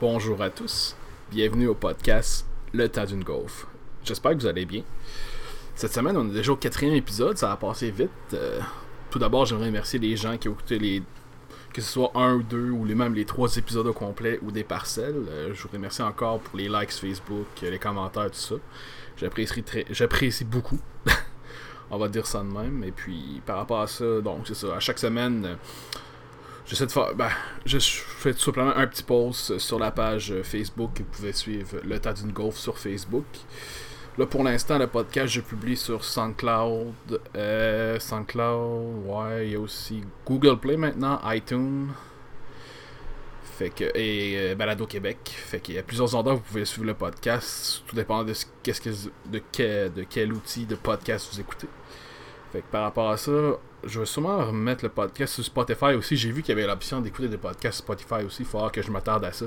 Bonjour à tous, bienvenue au podcast Le temps d'une golf. J'espère que vous allez bien. Cette semaine, on est déjà au quatrième épisode, ça a passé vite. Euh, tout d'abord, j'aimerais remercier les gens qui ont écouté les. que ce soit un ou deux, ou même les trois épisodes au complet, ou des parcelles. Euh, je vous remercie encore pour les likes Facebook, les commentaires, tout ça. J'apprécie, très... J'apprécie beaucoup. on va dire ça de même. Et puis, par rapport à ça, donc, c'est ça. À chaque semaine. euh, J'essaie de faire. Ben, je fais tout simplement un petit post sur la page Facebook. Vous pouvez suivre le tas d'une golf sur Facebook. Là, pour l'instant, le podcast, je publie sur SoundCloud. Euh, SoundCloud, ouais, il y a aussi Google Play maintenant, iTunes. Fait que, et euh, Balado Québec. Fait qu'il y a plusieurs endroits où vous pouvez suivre le podcast. Tout dépend de, ce, qu'est-ce que, de, quel, de quel outil de podcast vous écoutez. Fait que par rapport à ça, je vais sûrement remettre le podcast sur Spotify aussi. J'ai vu qu'il y avait l'option d'écouter des podcasts Spotify aussi. Il voir que je m'attarde à ça.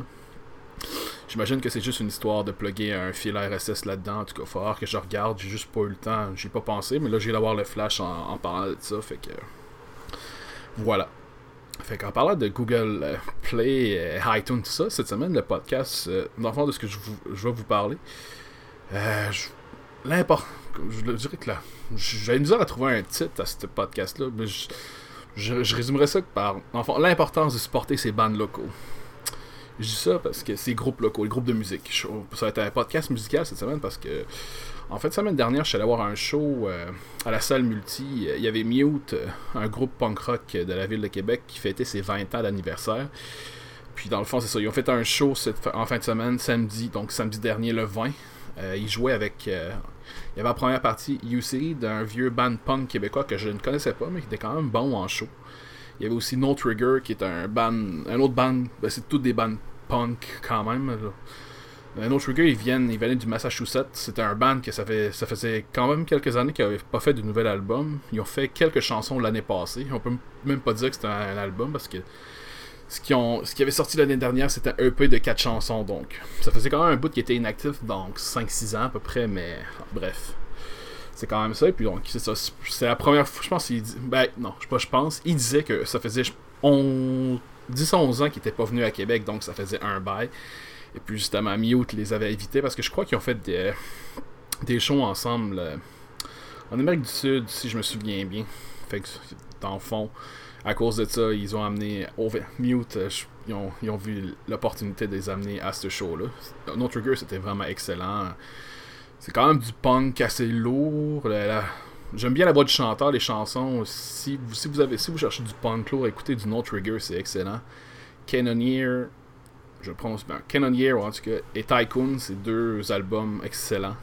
J'imagine que c'est juste une histoire de plugger un fil RSS là-dedans. En tout cas, il voir que je regarde. J'ai juste pas eu le temps. J'ai pas pensé. Mais là, j'ai d'avoir le flash en, parlant de ça. Fait que. Voilà. Fait qu'en parlant de Google euh, Play, euh, iTunes, tout ça, cette semaine, le podcast, euh, dans le fond de ce que je, vous, vais vous parler, l'important. Je le dirais que là, une misère à trouver un titre à ce podcast-là, mais je, je, résumerais ça par enfin, l'importance de supporter ces bandes locaux. Je dis ça parce que ces groupes locaux, les groupes de musique. Ça va être un podcast musical cette semaine parce que, en fait, semaine dernière, je suis allé voir un show euh, à la salle multi. Il y avait Mute, un groupe punk rock de la ville de Québec qui fêtait ses 20 ans d'anniversaire. Puis dans le fond, c'est ça. Ils ont fait un show en fin de semaine, samedi, donc samedi dernier, le 20. Euh, ils jouaient avec. Euh, il y avait la première partie UC d'un vieux band punk québécois que je ne connaissais pas, mais qui était quand même bon en show. Il y avait aussi No Trigger qui est un band. Un autre band. Ben c'est toutes des bands punk quand même. Là. No Trigger, ils viennent, ils venaient du Massachusetts. C'était un band que ça, fait, ça faisait quand même quelques années qu'ils n'avaient pas fait de nouvel album. Ils ont fait quelques chansons l'année passée. On peut même pas dire que c'était un album parce que ce qui, ont, ce qui avait sorti l'année dernière, c'était un EP de 4 chansons, donc ça faisait quand même un bout qui était inactif, donc 5-6 ans à peu près, mais bref. C'est quand même ça, et puis donc, c'est ça. C'est la première fois, je pense, il dit, ben non, je pas, je pense, il disait que ça faisait 10-11 ans qu'il était pas venu à Québec, donc ça faisait un bail. Et puis justement, Mute les avait invités parce que je crois qu'ils ont fait des, des shows ensemble euh, en Amérique du Sud, si je me souviens bien. Fait que, dans le fond, à cause de ça, ils ont amené Mute, euh, ils, ont, vu l'opportunité de les amener à ce show-là. No Trigger, c'était vraiment excellent. C'est quand même du punk assez lourd. J'aime bien la voix du chanteur, les chansons. Si vous, si vous cherchez du punk lourd, écoutez du No Trigger, c'est excellent. Cannoneer, je prononce bien. Cannoneer, en tout cas, et Tycoon, c'est deux albums excellents,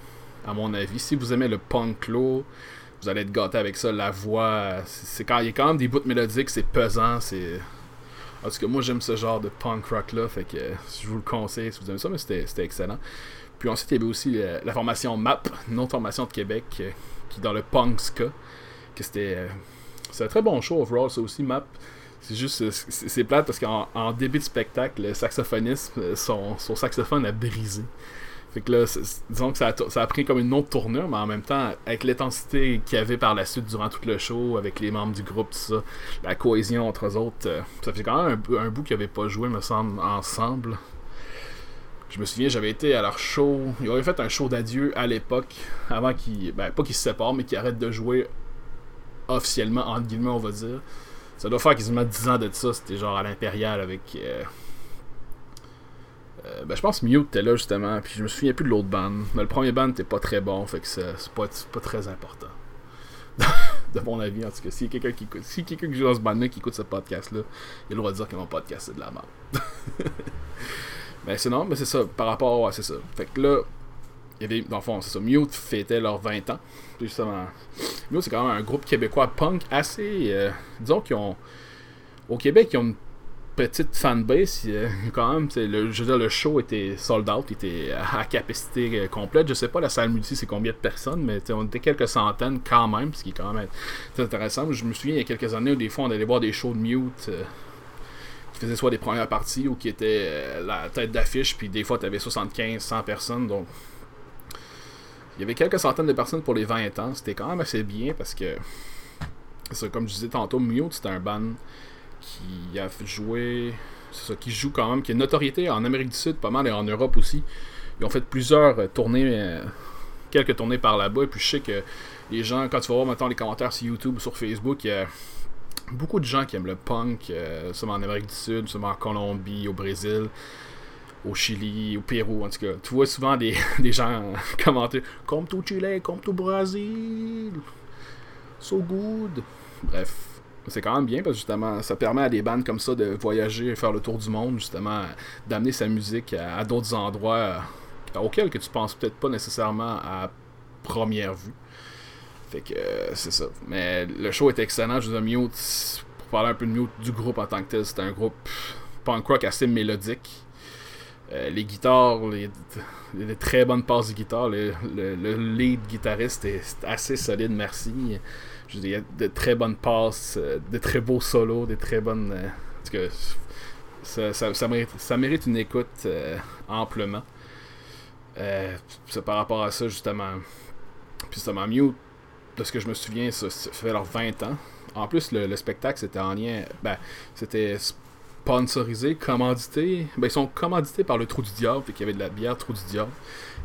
à mon avis. Si vous aimez le punk lourd, vous allez être gâté avec ça. La voix, c'est quand il y a quand même des bouts mélodiques, c'est pesant, c'est. En tout cas, moi j'aime ce genre de punk rock là, fait que je vous le conseille si vous aimez ça, mais c'était excellent. Puis ensuite, il y avait aussi la, la formation MAP, autre formation de Québec, euh, qui dans le punk ska, que c'était. Euh, c'est un très bon show overall, ça aussi, MAP. C'est juste, c'est plate parce qu'en début de spectacle, le saxophoniste, son, son saxophone a brisé. Fait que là, disons que ça a, pris comme une autre tournure, mais en même temps, avec l'intensité qu'il y avait par la suite durant tout le show, avec les membres du groupe, tout ça, la cohésion entre eux autres, euh, ça fait quand même un, un bout qu'ils n'avaient pas joué, me semble, ensemble. Je me souviens, j'avais été à leur show. Ils avaient fait un show d'adieu à l'époque, avant qu'ils. Ben, pas qu'ils se séparent, mais qu'ils arrêtent de jouer officiellement, entre guillemets, on va dire. Ça doit faire quasiment 10 ans de ça. C'était genre à l'Impérial avec. Euh, euh, ben, je pense que Mute était là justement, puis je me souviens plus de l'autre band. Mais le premier band était pas très bon, fait que c'est pas, pas très important. de mon avis, en tout cas. S'il y a quelqu'un qui si quelqu'un qui joue dans ce band-là qui écoute ce podcast-là, il a le droit de dire que mon podcast c'est de la merde. mais sinon, mais c'est ça, par rapport à. c'est ça. Fait que là, il y avait, dans le fond, c'est ça, Mute fêtait leurs 20 ans. Justement. Mute, c'est quand même un groupe québécois punk assez. Euh, disons qu'ils ont. Au Québec, ils ont une petite fanbase. Euh, quand même, le, je veux dire, le show était sold out, était à capacité complète. Je sais pas la salle multi c'est combien de personnes, mais on était quelques centaines quand même, ce qui est quand même intéressant. Je me souviens il y a quelques années où des fois on allait voir des shows de mute euh, qui faisaient soit des premières parties ou qui étaient euh, la tête d'affiche, puis des fois tu avais 75, 100 personnes, donc il y avait quelques centaines de personnes pour les 20 ans. C'était quand même assez bien parce que, comme je disais tantôt, Mute c'était un band qui a joué c'est ça, qui joue quand même, qui a une notoriété en Amérique du Sud, pas mal, et en Europe aussi. Ils ont fait plusieurs euh, tournées, euh, quelques tournées par là-bas, et puis je sais que les gens, quand tu vas voir maintenant les commentaires sur YouTube ou sur Facebook, il y a beaucoup de gens qui aiment le punk, euh, seulement en Amérique du Sud, seulement en Colombie, au Brésil, au Chili, au Pérou, en tout cas. Tu vois souvent des, des gens commenter Comme tout Chili, comme tout Brésil, so good. Bref, c'est quand même bien parce que justement, ça permet à des bandes comme ça de voyager, faire le tour du monde, justement, d'amener sa musique à, d'autres endroits euh, auxquels que tu penses peut-être pas nécessairement à première vue. Fait que euh, c'est ça. Mais le show est excellent. Je vous ai Mute, pour parler un peu de Mute du groupe en tant que tel, c'est un groupe punk rock assez mélodique. Euh, les guitares, les, très bonnes passes de guitare. Le, lead guitariste est assez solide, merci. Je il y a de très bonnes passes, euh, de très beaux solos, des très bonnes. en tout cas, ça, ça, mérite, ça, mérite, une écoute amplement. par rapport à ça, justement. Puis justement, Mute, de ce que je me souviens, ça, fait alors 20 ans. En plus, le, spectacle, c'était en lien. Ben, c'était sponsorisé, commandité. Ben, ils sont commandités par le Trou du Diable, fait qu'il y avait de la bière Trou du Diable.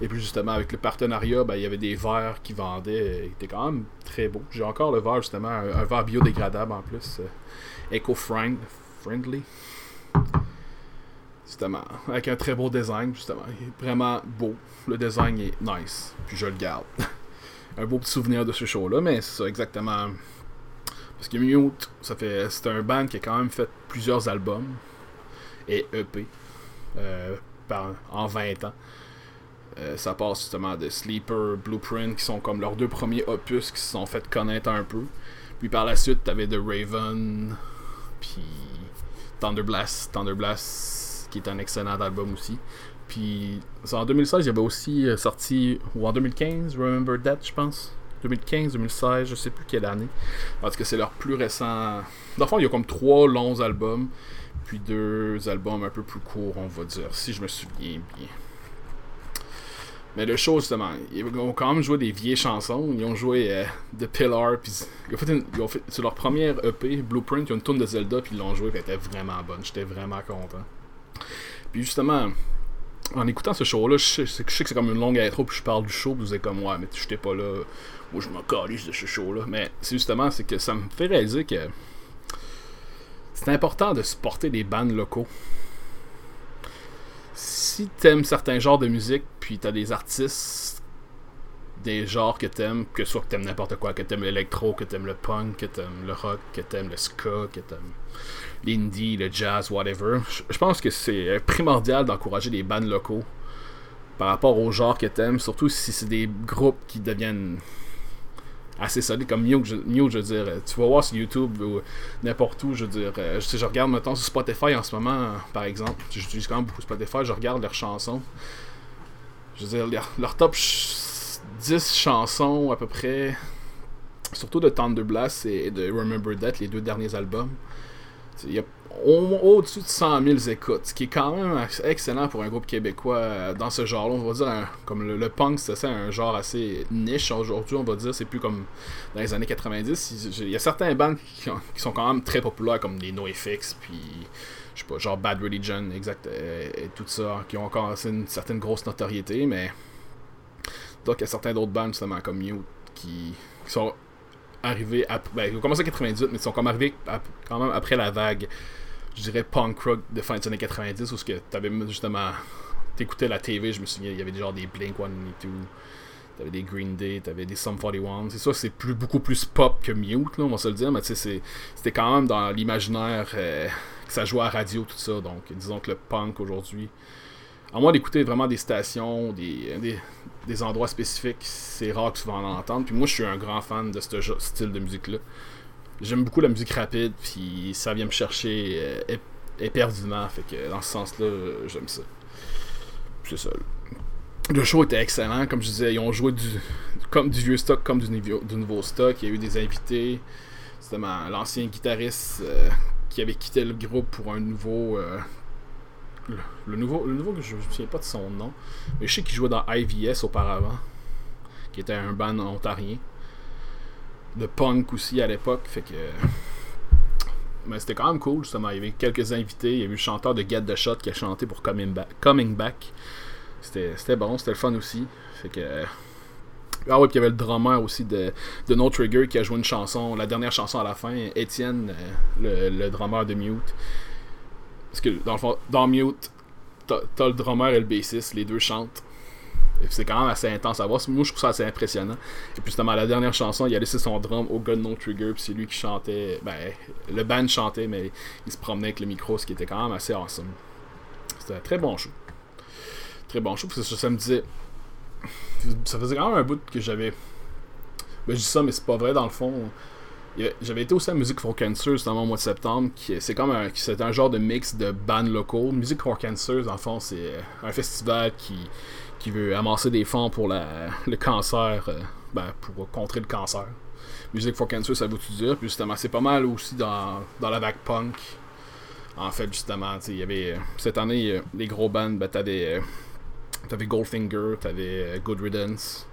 Et puis, justement, avec le partenariat, ben, il y avait des verres qui vendaient. Il était quand même très beau. J'ai encore le verre, justement, un, verre biodégradable en plus. Euh, Eco-friendly. Justement, avec un très beau design, justement. Il est vraiment beau. Le design est nice. Puis je le garde. un beau petit souvenir de ce show-là, mais c'est ça exactement. Parce que Mute, ça fait, c'est un band qui a quand même fait plusieurs albums et EP euh, en 20 ans. Euh, ça passe justement de Sleeper, Blueprint, qui sont comme leurs deux premiers opus qui se sont fait connaître un peu. Puis par la suite, t'avais The Raven, puis Thunderblast, Thunderblast, qui est un excellent album aussi. Puis en 2016, il y avait aussi euh, sorti, ou en 2015, Remember That, je pense. 2015, 2016, je sais plus quelle année. Parce que c'est leur plus récent. Dans le fond, il y a comme trois longs albums, puis deux albums un peu plus courts, on va dire, si je me souviens bien. Mais le show, justement, ils ont quand même joué des vieilles chansons. Ils ont joué euh, The Pillar, puis ils ont fait, une, ils ont fait sur leur première EP, Blueprint, ils ont une tune de Zelda, puis ils l'ont joué, puis elle était vraiment bonne. J'étais vraiment content. Puis justement, en écoutant ce show-là, je, sais que c'est comme une longue intro, puis je parle du show, puis vous êtes comme, ouais, mais j'étais pas là, moi je m'en de ce show-là. Mais c'est justement, c'est que ça me fait réaliser que c'est important de supporter des bandes locaux. Si t'aimes certains genres de musique, puis t'as des artistes des genres que t'aimes, que soit que t'aimes n'importe quoi, que t'aimes l'électro, que t'aimes le punk, que t'aimes le rock, que t'aimes le ska, que t'aimes l'indie, le jazz, whatever. Je pense que c'est primordial d'encourager des bands locaux par rapport au genre que t'aimes, surtout si c'est des groupes qui deviennent assez solides comme Mew, je, veux dire. Tu vas voir sur YouTube ou n'importe où, je veux dire. Euh, je, regarde maintenant sur Spotify en ce moment, par exemple. J'utilise quand même beaucoup Spotify, je regarde leurs chansons. Je veux dire, leur top 10 chansons à peu près, surtout de Thunder Blast et de Remember That, les deux derniers albums. Il y a au-dessus de 100 000 écoutes, ce qui est quand même excellent pour un groupe québécois euh, dans ce genre-là. On va dire, comme le, punk, c'est un genre assez niche aujourd'hui, on va dire, c'est plus comme dans les années 90. Il y a certains bands qui, sont quand même très populaires, comme des NoFX, puis je sais pas, genre Bad Religion, exact, euh, et, tout ça, qui ont encore une certaine grosse notoriété, mais donc, il y a certains d'autres bands, justement, comme Mute, qui, sont arrivés après. Ben, ils ont commencé en 98, mais ils sont arrivés quand même après la vague, je dirais, punk rock de fin des années 90, où tu avais justement. T'écoutais la TV, je me souviens, il y avait genre des Blink 182, t'avais des Green Day, t'avais des Sum 41. C'est ça, c'est plus, beaucoup plus pop que Mute, là, on va se le dire, mais c'était quand même dans l'imaginaire euh, que ça jouait à radio, tout ça. Donc, disons que le punk aujourd'hui à moins d'écouter vraiment des stations, des, des, endroits spécifiques, c'est rare que vas en entendre. Puis moi, je suis un grand fan de ce style de musique-là. J'aime beaucoup la musique rapide, puis ça vient me chercher euh, éperdument. Fait que dans ce sens-là, j'aime ça. C'est ça. Le show était excellent. Comme je disais, ils ont joué du, comme du vieux stock, comme du, du nouveau stock. Il y a eu des invités. C'était l'ancien guitariste euh, qui avait quitté le groupe pour un nouveau. Euh, le, nouveau, le nouveau, je ne me souviens pas de son nom, mais je sais qu'il jouait dans IVS auparavant, qui était un band ontarien. De punk aussi à l'époque, fait que. mais c'était quand même cool, justement. Il y avait quelques invités. Il y avait eu le chanteur de Get the Shot qui a chanté pour Coming Back. Coming Back. C'était bon, c'était le fun aussi. Fait que. Ah ouais, puis il y avait le drummer aussi de, de No Trigger qui a joué une chanson, la dernière chanson à la fin, Étienne, le, le drummer de Mute. Parce que dans le fond, dans Mute, t'as le drummer et le bassiste, les deux chantent. C'est quand même assez intense à voir. Moi, je trouve ça assez impressionnant. Et puis, justement, la dernière chanson, il a laissé son drum au de No Trigger. Puis c'est lui qui chantait. Ben, le band chantait, mais il se promenait avec le micro, ce qui était quand même assez awesome. C'était un très bon show. Très bon show. Parce que ça me disait. Ça faisait quand même un bout que j'avais. Ben, je dis ça, mais c'est pas vrai dans le fond. J'avais été aussi à Music for Cancer justement au mois de septembre. C'est comme un, un genre de mix de bands locaux. Music for Cancer, dans le fond, c'est un festival qui, qui veut amasser des fonds pour la, le cancer, euh, ben, pour contrer le cancer. Music for Cancer, ça veut tout dire. Puis justement, c'est pas mal aussi dans, dans la vague punk. En fait, justement, il y avait cette année, les gros bands, ben, t'avais, t'avais Goldfinger, t'avais Good Riddance.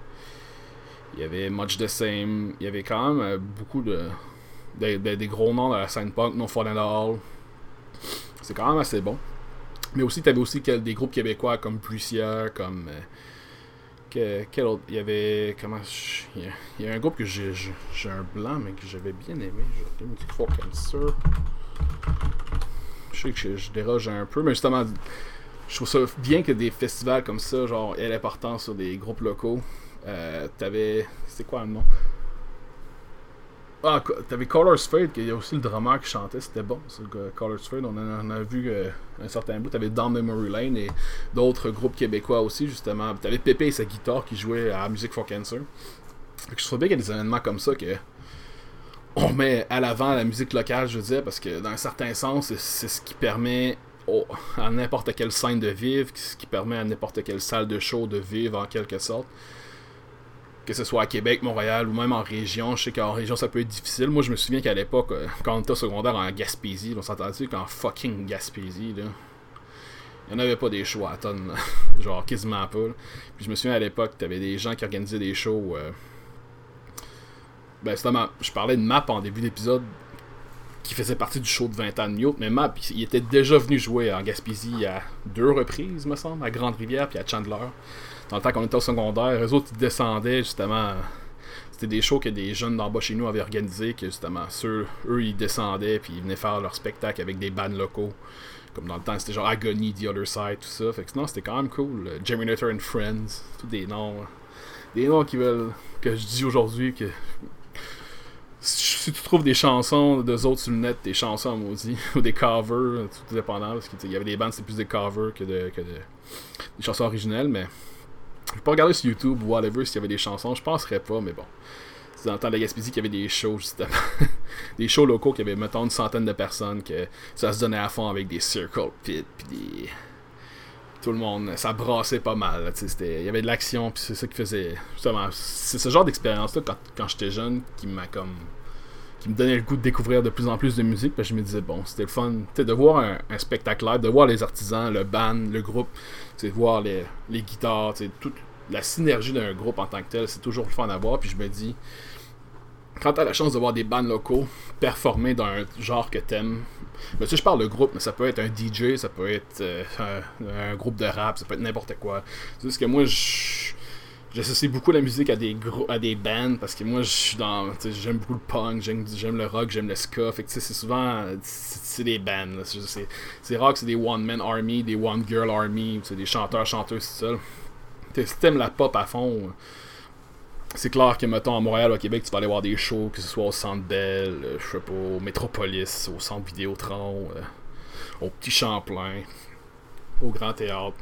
Il y avait Much the Same. Il y avait quand même euh, beaucoup de, des gros noms de la scène punk, No in the Hall. C'est quand même assez bon. Mais aussi, tu avais aussi des groupes québécois comme Plucia, comme. Euh, quel autre? Il y avait. Comment. Il y a, un groupe que j'ai un blanc, mais que j'avais bien aimé. J'ai une petite. Je sais que je, déroge un peu, mais justement, je trouve ça bien que des festivals comme ça, genre, aient l'importance sur des groupes locaux. Euh, t'avais. C'est quoi le nom? Ah, t'avais Colors Fade, il y a aussi le drummer qui chantait, c'était bon, Colors Fade. On en a, vu euh, un certain bout. T'avais Down Memory Lane et d'autres groupes québécois aussi, justement. T'avais Pépé et sa guitare qui jouait à Music for Cancer. je trouve bien qu'il y a des événements comme ça que on met à l'avant la musique locale, je dire, parce que dans un certain sens, c'est ce qui permet à n'importe quelle scène de vivre, ce qui permet à n'importe quelle salle de show de vivre en quelque sorte que ce soit à Québec, Montréal ou même en région. Je sais qu'en région ça peut être difficile. Moi je me souviens qu'à l'époque, euh, quand on était secondaire en Gaspésie, on s'entendait qu'en fucking Gaspésie, là, il n'y en avait pas des shows à tonnes, genre quasiment pas. Puis je me souviens à l'époque, tu avais des gens qui organisaient des shows. Euh... Ben justement, je parlais de Map en début d'épisode qui faisait partie du show de 20 ans de Mute, mais Map, il était déjà venu jouer en Gaspésie à deux reprises, me semble, à Grande-Rivière puis à Chandler dans le temps qu'on était au secondaire, les autres ils descendaient justement. C'était des shows que des jeunes d'en bas chez nous avaient organisé, que justement, ceux, eux ils descendaient puis ils venaient faire leur spectacle avec des bands locaux. Comme dans le temps, c'était genre Agony, The Other Side, tout ça. Fait que sinon, c'était quand même cool. Germinator and Friends, tous des noms. Des noms qui veulent. que je dis aujourd'hui que si tu trouves des chansons de autres sur le net, des chansons maudit, ou des covers, tout dépendant, parce qu'il y avait des bands, c'est plus des covers que, que de, des chansons originelles, mais je peux regarder sur YouTube ou whatever s'il y avait des chansons, je penserais pas, mais bon. C'est dans le temps de la Gaspésie qu'il y avait des shows, justement. des shows locaux qui avaient, mettons, une centaine de personnes, que ça se donnait à fond avec des circle pits, puis des. Tout le monde, ça brassait pas mal. Il y avait de l'action, puis c'est ça qui faisait. Justement, c'est ce genre d'expérience-là, quand, quand j'étais jeune, qui m'a comme qui me donnait le goût de découvrir de plus en plus de musique. Parce que je me disais, bon, c'était le fun de voir un, spectacle live, de voir les artisans, le band, le groupe, de voir les, les guitares, toute la synergie d'un groupe en tant que tel, c'est toujours le fun à voir. Puis je me dis, quand tu as la chance de voir des bands locaux performer dans un genre que t'aimes, ben, tu sais, je parle de groupe, mais ça peut être un DJ, ça peut être euh, un, un, groupe de rap, ça peut être n'importe quoi. C'est juste que moi, je j'associe beaucoup la musique à des à des bands parce que moi je suis dans j'aime beaucoup le punk j'aime le rock j'aime le ska. Fait que c'est souvent c'est des bands c'est rock c'est des one man army des one girl army c'est des chanteurs chanteuses tout ça si t'aimes la pop à fond c'est clair que mettons à Montréal au Québec tu vas aller voir des shows que ce soit au Centre Bell euh, je sais pas au Métropolis au Centre Vidéotron euh, au Petit Champlain au Grand Théâtre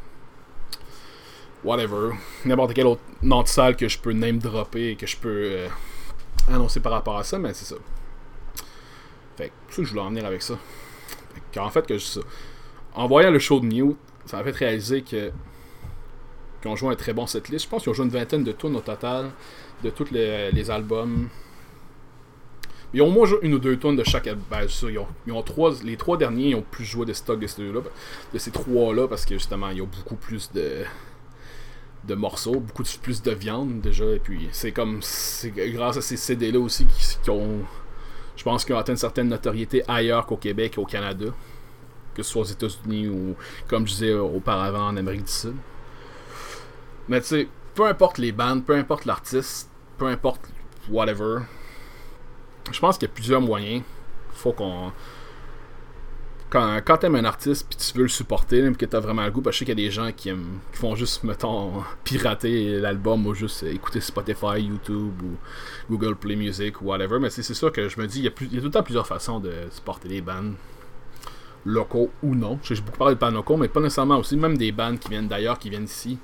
whatever, n'importe quel autre nom de salle que je peux name dropper et que je peux euh, annoncer par rapport à ça, mais c'est ça. Fait que je voulais en venir avec ça. Fait en fait, que je, en voyant le show de New, ça m'a fait réaliser que qu'ils ont joué un très bon setlist. Je pense qu'ils ont joué une vingtaine de tunes au total de tous les, albums. Ils ont au moins joué une ou deux tunes de chaque. Ben, ils, ont, trois, les trois derniers ils ont plus joué de stock de ces deux-là. De ces trois-là, parce que justement, ils ont beaucoup plus de de morceaux, beaucoup plus de viande déjà. Et puis c'est comme c'est grâce à ces CD là aussi qui, ont Je pense qu'ils ont atteint une certaine notoriété ailleurs qu'au Québec et au Canada. Que ce soit aux États-Unis ou, comme je disais auparavant, en Amérique du Sud. Mais tu sais, peu importe les bandes, peu importe l'artiste, peu importe whatever, je pense qu'il y a plusieurs moyens. Faut qu'on quand, quand t'aimes un artiste puis tu veux le supporter, même que t'as vraiment le goût, parce que je sais qu'il y a des gens qui, aiment, font juste, mettons, pirater l'album ou juste écouter Spotify, YouTube ou Google Play Music ou whatever. Mais c'est sûr que je me dis, il y, a tout le temps plusieurs façons de supporter les bands locaux ou non. J'ai beaucoup parlé de bands locaux, mais pas nécessairement aussi, même des bands qui viennent d'ailleurs, qui viennent ici.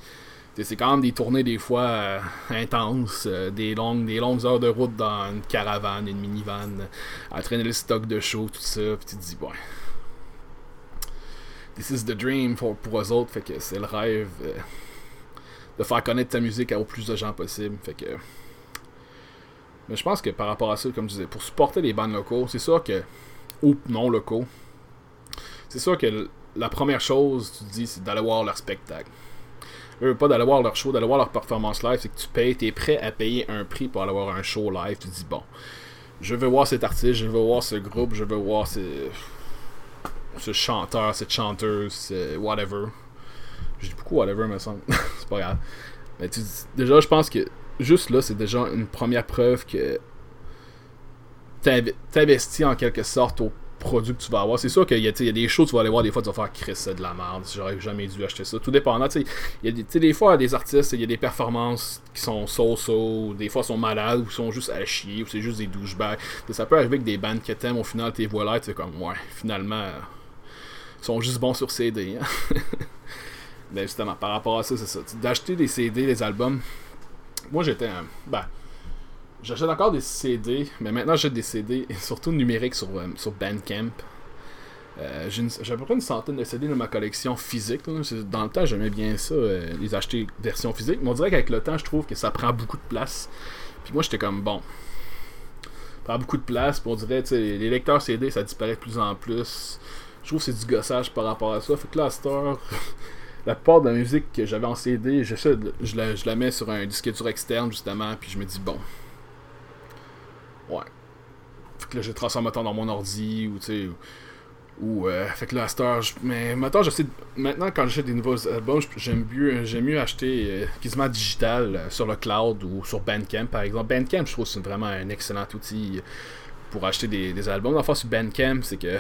C'est quand même des tournées des fois euh, intenses, euh, des, longues, des longues heures de route dans une caravane, une minivan, à traîner le stock de show, tout ça. Puis tu te dis, ouais, This is the dream pour, pour eux autres. Fait que c'est le rêve euh, de faire connaître ta musique au plus de gens possible. Fait que. Mais je pense que par rapport à ça, comme je disais, pour supporter les bandes locaux, c'est sûr que. Ou non locaux. C'est sûr que la première chose, tu dis, c'est d'aller voir leur spectacle. Eux, pas d'aller voir leur show, d'aller voir leur performance live, c'est que tu payes, tu es prêt à payer un prix pour aller voir un show live. Tu dis, bon, je veux voir cet artiste, je veux voir ce groupe, je veux voir ces ce chanteur, cette chanteuse, whatever. Je dis beaucoup whatever, me semble. c'est pas grave. Mais tu, déjà, je pense que juste là, c'est déjà une première preuve que t'investis en quelque sorte au produit que tu vas avoir. C'est sûr qu'il y, a des que tu vas aller voir, des fois tu vas faire Chris, de la merde, j'aurais jamais dû acheter ça. Tout dépendant, tu sais, il y a des, des fois des artistes, il y a des performances qui sont so-so, des fois sont malades, ou sont juste à chier, ou c'est juste des douchebags. Ça peut arriver avec des bandes que t'aimes, au final, t'es voilà, tu comme, ouais, finalement, sont juste bons sur CD. Hein. Mais justement, par rapport à ça, c'est ça. D'acheter des CD, des albums. Moi, j'étais un. Ben, j'achète encore des CD, mais maintenant j'achète des CD, surtout numériques sur, euh, sur Bandcamp. Euh, j'ai à peu près une centaine de CD dans ma collection physique. Dans le temps, j'aimais bien ça, euh, les acheter version physique. Mais on dirait qu'avec le temps, je trouve que ça prend beaucoup de place. Puis moi, j'étais comme bon. Ça prend beaucoup de place. On dirait, tu sais, les lecteurs CD, ça disparaît de plus en plus. Je trouve que c'est du gossage par rapport à ça. Fait que là, à la part de la musique que j'avais en CD, je, la, je la mets sur un disque dur externe, justement, puis je me dis, bon. Ouais. Fait que là, je transforme dans mon ordi, ou tu sais. Ou, euh, fait que là, à mais maintenant, j'essaie. Maintenant, quand j'achète des nouveaux albums, j'aime mieux, j'aime mieux acheter euh, quasiment digital euh, sur le cloud ou sur Bandcamp, par exemple. Bandcamp, je trouve que c'est vraiment un excellent outil pour acheter des, des albums. Enfin, sur Bandcamp, c'est que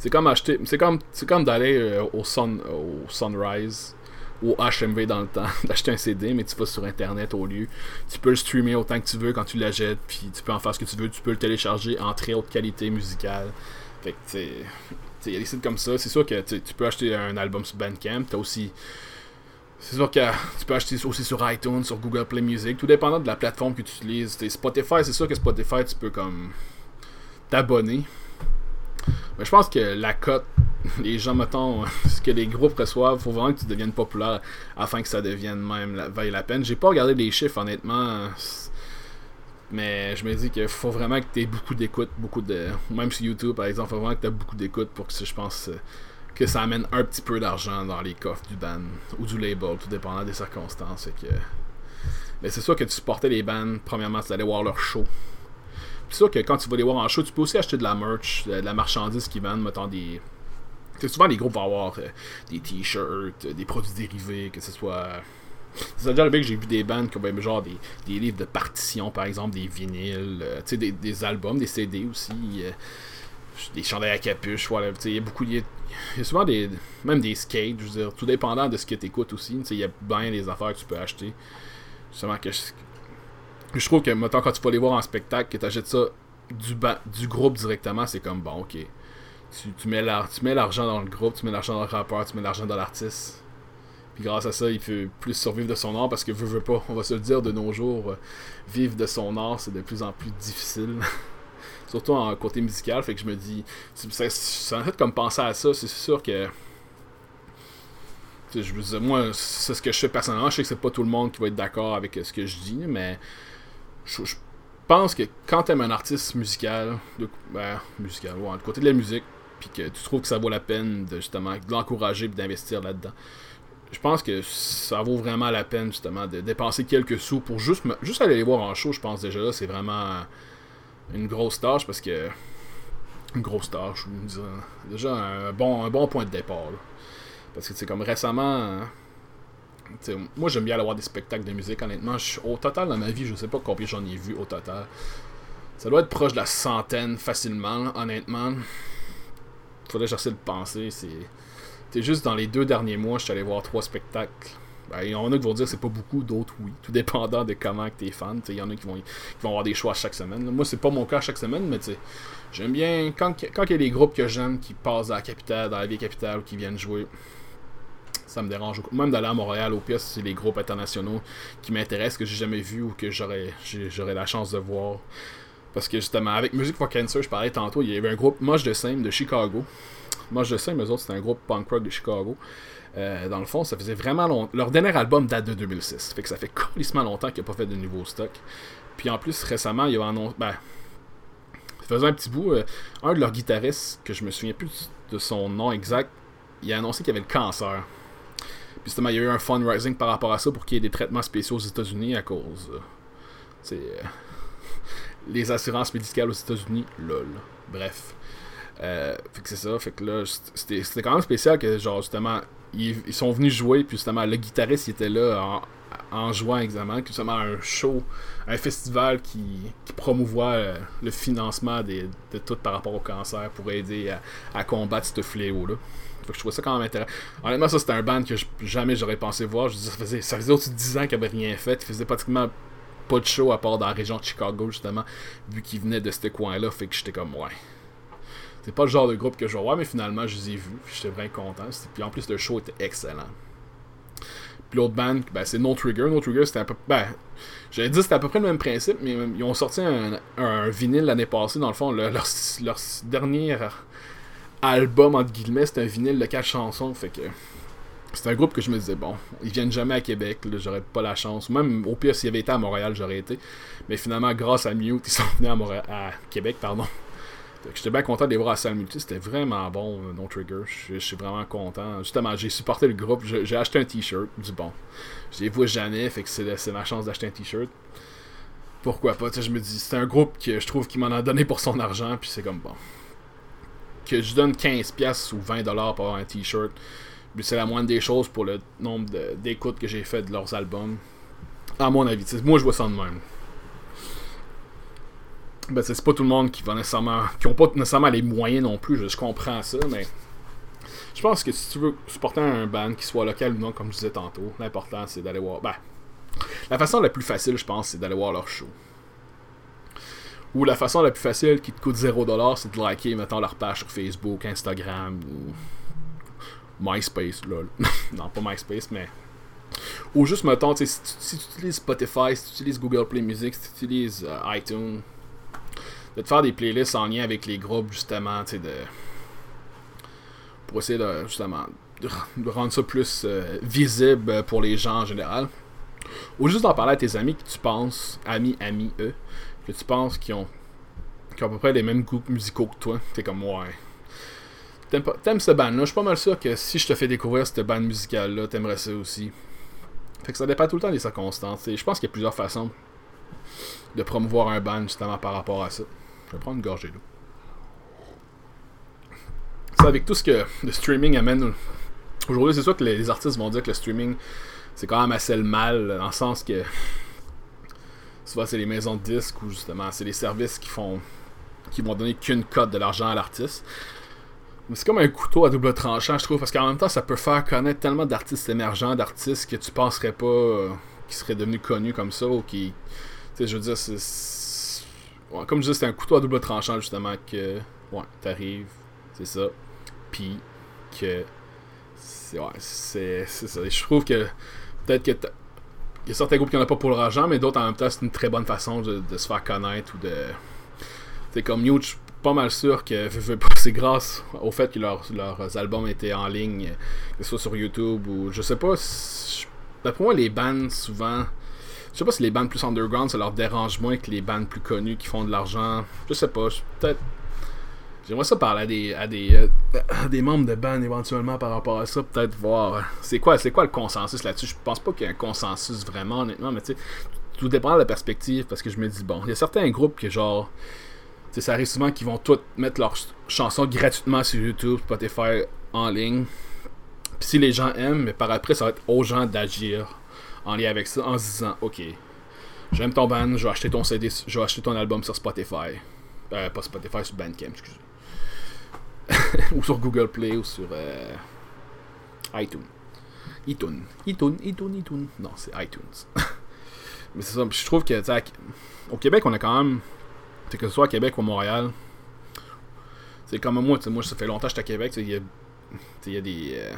c'est comme acheter. C'est comme, comme d'aller euh, au, sun, au Sunrise ou HMV dans le temps, d'acheter un CD, mais tu vas sur internet au lieu. Tu peux le streamer autant que tu veux quand tu l'achètes, puis tu peux en faire ce que tu veux. Tu peux le télécharger en très haute qualité musicale. Fait que, il y a des sites comme ça. C'est sûr que tu peux acheter un album sur Bandcamp. T'as aussi. C'est sûr que tu peux acheter aussi sur iTunes, sur Google Play Music, tout dépendant de la plateforme que tu utilises. Spotify, c'est sûr que Spotify, tu peux comme t'abonner. Mais je pense que la cote, les gens, mettons, ce que les groupes reçoivent, faut vraiment que tu deviennes populaire afin que ça devienne même la, vaille la peine. J'ai pas regardé les chiffres, honnêtement. Mais je me dis qu'il faut vraiment que tu aies beaucoup d'écoute, beaucoup de. Même sur YouTube, par exemple, faut vraiment que tu aies beaucoup d'écoute pour que je pense que ça amène un petit peu d'argent dans les coffres du band ou du label, tout dépendant des circonstances. Que... Mais c'est sûr que tu supportais les bands, premièrement, tu allais voir leur show. Sûr que quand tu vas les voir en show, tu peux aussi acheter de la merch, de la marchandise qui vendent, mettons des. souvent les groupes vont avoir euh, des t-shirts, des produits dérivés, que ce soit. C'est déjà le que j'ai vu des bandes qui ont genre des, des, livres de partition, par exemple, des vinyles, euh, des, des, albums, des CD aussi, euh, des chandails à capuche, voilà. Il y a beaucoup. Il y, a souvent des. Même des skates, je veux dire, tout dépendant de ce que tu écoutes aussi. Il y a bien des affaires que tu peux acheter. Justement, que je trouve que, maintenant, quand tu vas les voir en spectacle, que tu achètes ça du, du groupe directement, c'est comme bon, ok. Tu, mets l'argent dans le groupe, tu mets l'argent dans le rappeur, tu mets l'argent dans l'artiste. Puis grâce à ça, il fait plus survivre de son art parce que veut, veut pas, on va se le dire de nos jours, euh, vivre de son art, c'est de plus en plus difficile. Surtout en côté musical, fait que je me dis, c'est en fait comme penser à ça, c'est sûr que. Je veux dire, moi, c'est ce que je fais personnellement. Je sais que c'est pas tout le monde qui va être d'accord avec ce que je dis, mais je, pense que quand t'aimes un artiste musical, de, ben, musical, du côté de la musique, puis que tu trouves que ça vaut la peine de justement de l'encourager et d'investir là-dedans, je pense que ça vaut vraiment la peine justement de dépenser quelques sous pour juste, juste aller les voir en show. Je pense déjà là, c'est vraiment une grosse tâche parce que. Une grosse tâche, ou disons, déjà un bon, un bon point de départ. Parce que c'est comme récemment. Moi j'aime bien aller voir des spectacles de musique, honnêtement. Au total dans ma vie, je sais pas combien j'en ai vu au total. Ça doit être proche de la centaine facilement, honnêtement. Faudrait j'essaie de penser. C'est. juste dans les deux derniers mois, je suis allé voir trois spectacles. Ben, il y en a qui vont dire que c'est pas beaucoup, d'autres oui. Tout dépendant de comment tu es fan. Il y en a qui vont, qui vont avoir des choix chaque semaine. Moi, c'est pas mon cas chaque semaine, mais j'aime bien quand, il y a des groupes que j'aime qui passent à la capitale, dans la vie capitale, qui viennent jouer. Ça me dérange. Même d'aller à Montréal, au pire, c'est les groupes internationaux qui m'intéressent, que j'ai jamais vu ou que j'aurais la chance de voir. Parce que justement, avec Music for Cancer, je parlais tantôt, il y avait un groupe Moche de Same de Chicago. Moche de Same, eux autres, c'était un groupe punk rock de Chicago. Euh, dans le fond, ça faisait vraiment longtemps. Leur dernier album date de 2006. Fait que ça fait colissement longtemps qu'il n'a pas fait de nouveau stock. Puis en plus, récemment, il a annoncé. Ben, faisait un petit bout. Euh, un de leurs guitaristes, que je me souviens plus de son nom exact, il a annoncé qu'il avait le cancer. Puis justement, il y a eu un fundraising par rapport à ça pour qu'il y ait des traitements spéciaux aux États-Unis à cause. c'est. Euh, les assurances médicales aux États-Unis, lol. Bref. fait que c'est ça. Fait que là, c'était quand même spécial que, genre, justement, ils, sont venus jouer, puis justement, le guitariste il était là en, en jouant exactement, justement un show, un festival qui, qui promouvoit euh, le financement de tout par rapport au cancer pour aider à, combattre ce fléau-là. Je trouvais ça quand même intéressant. Honnêtement, ça c'était un band que jamais j'aurais pensé voir. Je ça faisait, au-dessus de 10 ans qu'il n'avait rien fait. Il faisait pratiquement pas de show à part dans la région de Chicago, justement, vu qu'il venait de ce coin-là. Fait que j'étais comme, ouais, c'est pas le genre de groupe que je voir, mais finalement, je les ai vus. J'étais vraiment content. Puis en plus, le show était excellent. Puis l'autre band, ben, c'est No Trigger. No Trigger, c'était un peu. Ben, j'allais dire c'était à peu près le même principe, mais ils ont sorti un, vinyle l'année passée. Dans le fond, leur, leur, dernier album, entre guillemets, c'était un vinyle de 4 chansons. Fait que. C'est un groupe que je me disais, bon, ils viennent jamais à Québec, j'aurais pas la chance. Même au pire, s'ils avaient été à Montréal, j'aurais été. Mais finalement, grâce à Mute, ils sont venus à, à Québec, pardon. J'étais bien content de les voir à Salle Multi. C'était vraiment bon, euh, No Trigger. Je suis vraiment content. Justement, j'ai supporté le groupe. J'ai acheté un t-shirt. Du bon. Je les vois jamais, fait que c'est ma chance d'acheter un t-shirt. Pourquoi pas? Je me dis, c'est un groupe que je trouve qu'il m'en a donné pour son argent. Puis c'est comme bon. Que je donne 15$ ou 20$ pour avoir un t-shirt. C'est la moindre des choses pour le nombre d'écoutes que j'ai fait de leurs albums. À mon avis. Moi, je vois ça de même ben, c'est pas tout le monde qui va nécessairement. qui ont pas nécessairement les moyens non plus, je, comprends ça, mais. Je pense que si tu veux supporter un band qui soit local ou non, comme je disais tantôt, l'important c'est d'aller voir. Ben, la façon la plus facile, je pense, c'est d'aller voir leur show. Ou la façon la plus facile qui te coûte 0$, c'est de liker, mettons, leur page sur Facebook, Instagram ou. MySpace, lol. non, pas MySpace, mais. Ou juste, mettons, si tu, si tu utilises Spotify, si tu utilises Google Play Music, si tu utilises euh, iTunes, de faire des playlists en lien avec les groupes, justement, de. Pour essayer de, justement, de rendre ça plus euh, visible pour les gens en général. Ou juste d'en parler à tes amis que tu penses, amis, amis, eux, que tu penses qui ont, qui à peu près les mêmes goûts musicaux que toi? T'es comme, ouais. T'aimes, cette bande-là. Je suis pas mal sûr que si je te fais découvrir cette bande musicale-là, t'aimerais ça aussi. Fait que ça dépend tout le temps des circonstances. Je pense qu'il y a plusieurs façons de promouvoir un band justement par rapport à ça. Je vais prendre une gorgée d'eau. C'est avec tout ce que le streaming amène. Aujourd'hui, c'est sûr que les artistes vont dire que le streaming, c'est quand même assez le mal, dans le sens que souvent c'est les maisons de disques ou justement c'est les services qui font qui vont donner qu'une cote de l'argent à l'artiste. Mais c'est comme un couteau à double tranchant, je trouve, parce qu'en même temps, ça peut faire connaître tellement d'artistes émergents, d'artistes que tu penserais pas euh, qui seraient devenus connus comme ça ou qui. Tu sais, je veux dire, c'est comme je disais, c'est un couteau à double tranchant, justement, que, ouais, t'arrives, c'est ça, puis que, c'est, ouais, c'est, ça. je trouve que, peut-être que, il y a certains groupes qui n'en ont pas pour l'argent, mais d'autres, en même temps, c'est une très bonne façon de, se faire connaître, ou de, c'est comme New, je suis pas mal sûr que c'est grâce au fait que leurs albums étaient en ligne, que ce soit sur YouTube, ou, je sais pas, d'après moi, les bands, souvent, je sais pas si les bandes plus underground, ça leur dérange moins que les bandes plus connues qui font de l'argent. Je sais pas. Peut-être. J'aimerais ça parler à des, à des, euh, des membres de bandes éventuellement par rapport à ça. Peut-être voir. Euh, c'est quoi, c'est quoi le consensus là-dessus? Je pense pas qu'il y ait un consensus vraiment, honnêtement, mais tu sais, tout dépend de la perspective parce que je me dis, bon, il y a certains groupes que genre. sais, ça arrive souvent qu'ils vont tous mettre leurs chansons gratuitement sur YouTube, Spotify, en ligne. Puis si les gens aiment, mais par après, ça va être aux gens d'agir en lien avec ça, en se disant, ok, j'aime ton band, je vais acheter ton CD, je vais acheter ton album sur Spotify. Euh, pas Spotify, sur Bandcamp, excusez. ou sur Google Play, ou sur euh, iTunes. iTunes. iTunes, iTunes, iTunes. Non, c'est iTunes. Mais c'est ça, je trouve que, au Québec, on a quand même, que ce soit à Québec ou à Montréal, c'est comme moi, moi, ça fait longtemps que j'étais à Québec, il y euh,